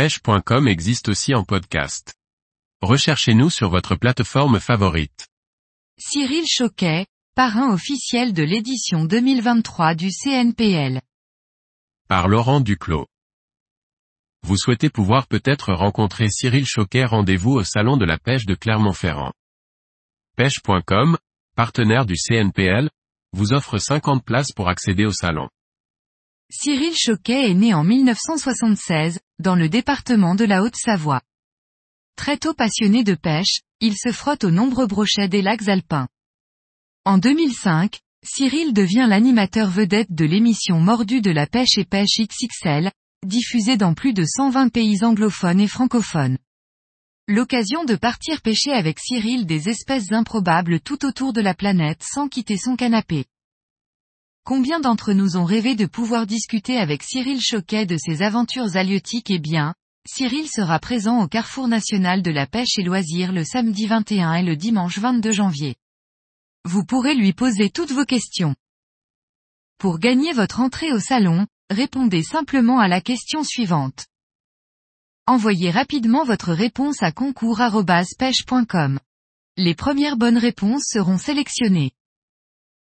pêche.com existe aussi en podcast. Recherchez-nous sur votre plateforme favorite. Cyril Choquet, parrain officiel de l'édition 2023 du CNPL. Par Laurent Duclos. Vous souhaitez pouvoir peut-être rencontrer Cyril Choquet Rendez-vous au Salon de la pêche de Clermont-Ferrand. Pêche.com, partenaire du CNPL, vous offre 50 places pour accéder au salon. Cyril Choquet est né en 1976, dans le département de la Haute-Savoie. Très tôt passionné de pêche, il se frotte aux nombreux brochets des lacs alpins. En 2005, Cyril devient l'animateur vedette de l'émission Mordu de la pêche et pêche XXL, diffusée dans plus de 120 pays anglophones et francophones. L'occasion de partir pêcher avec Cyril des espèces improbables tout autour de la planète sans quitter son canapé. Combien d'entre nous ont rêvé de pouvoir discuter avec Cyril Choquet de ses aventures halieutiques? Et bien, Cyril sera présent au Carrefour national de la pêche et loisirs le samedi 21 et le dimanche 22 janvier. Vous pourrez lui poser toutes vos questions. Pour gagner votre entrée au salon, répondez simplement à la question suivante. Envoyez rapidement votre réponse à concours.pêche.com. Les premières bonnes réponses seront sélectionnées.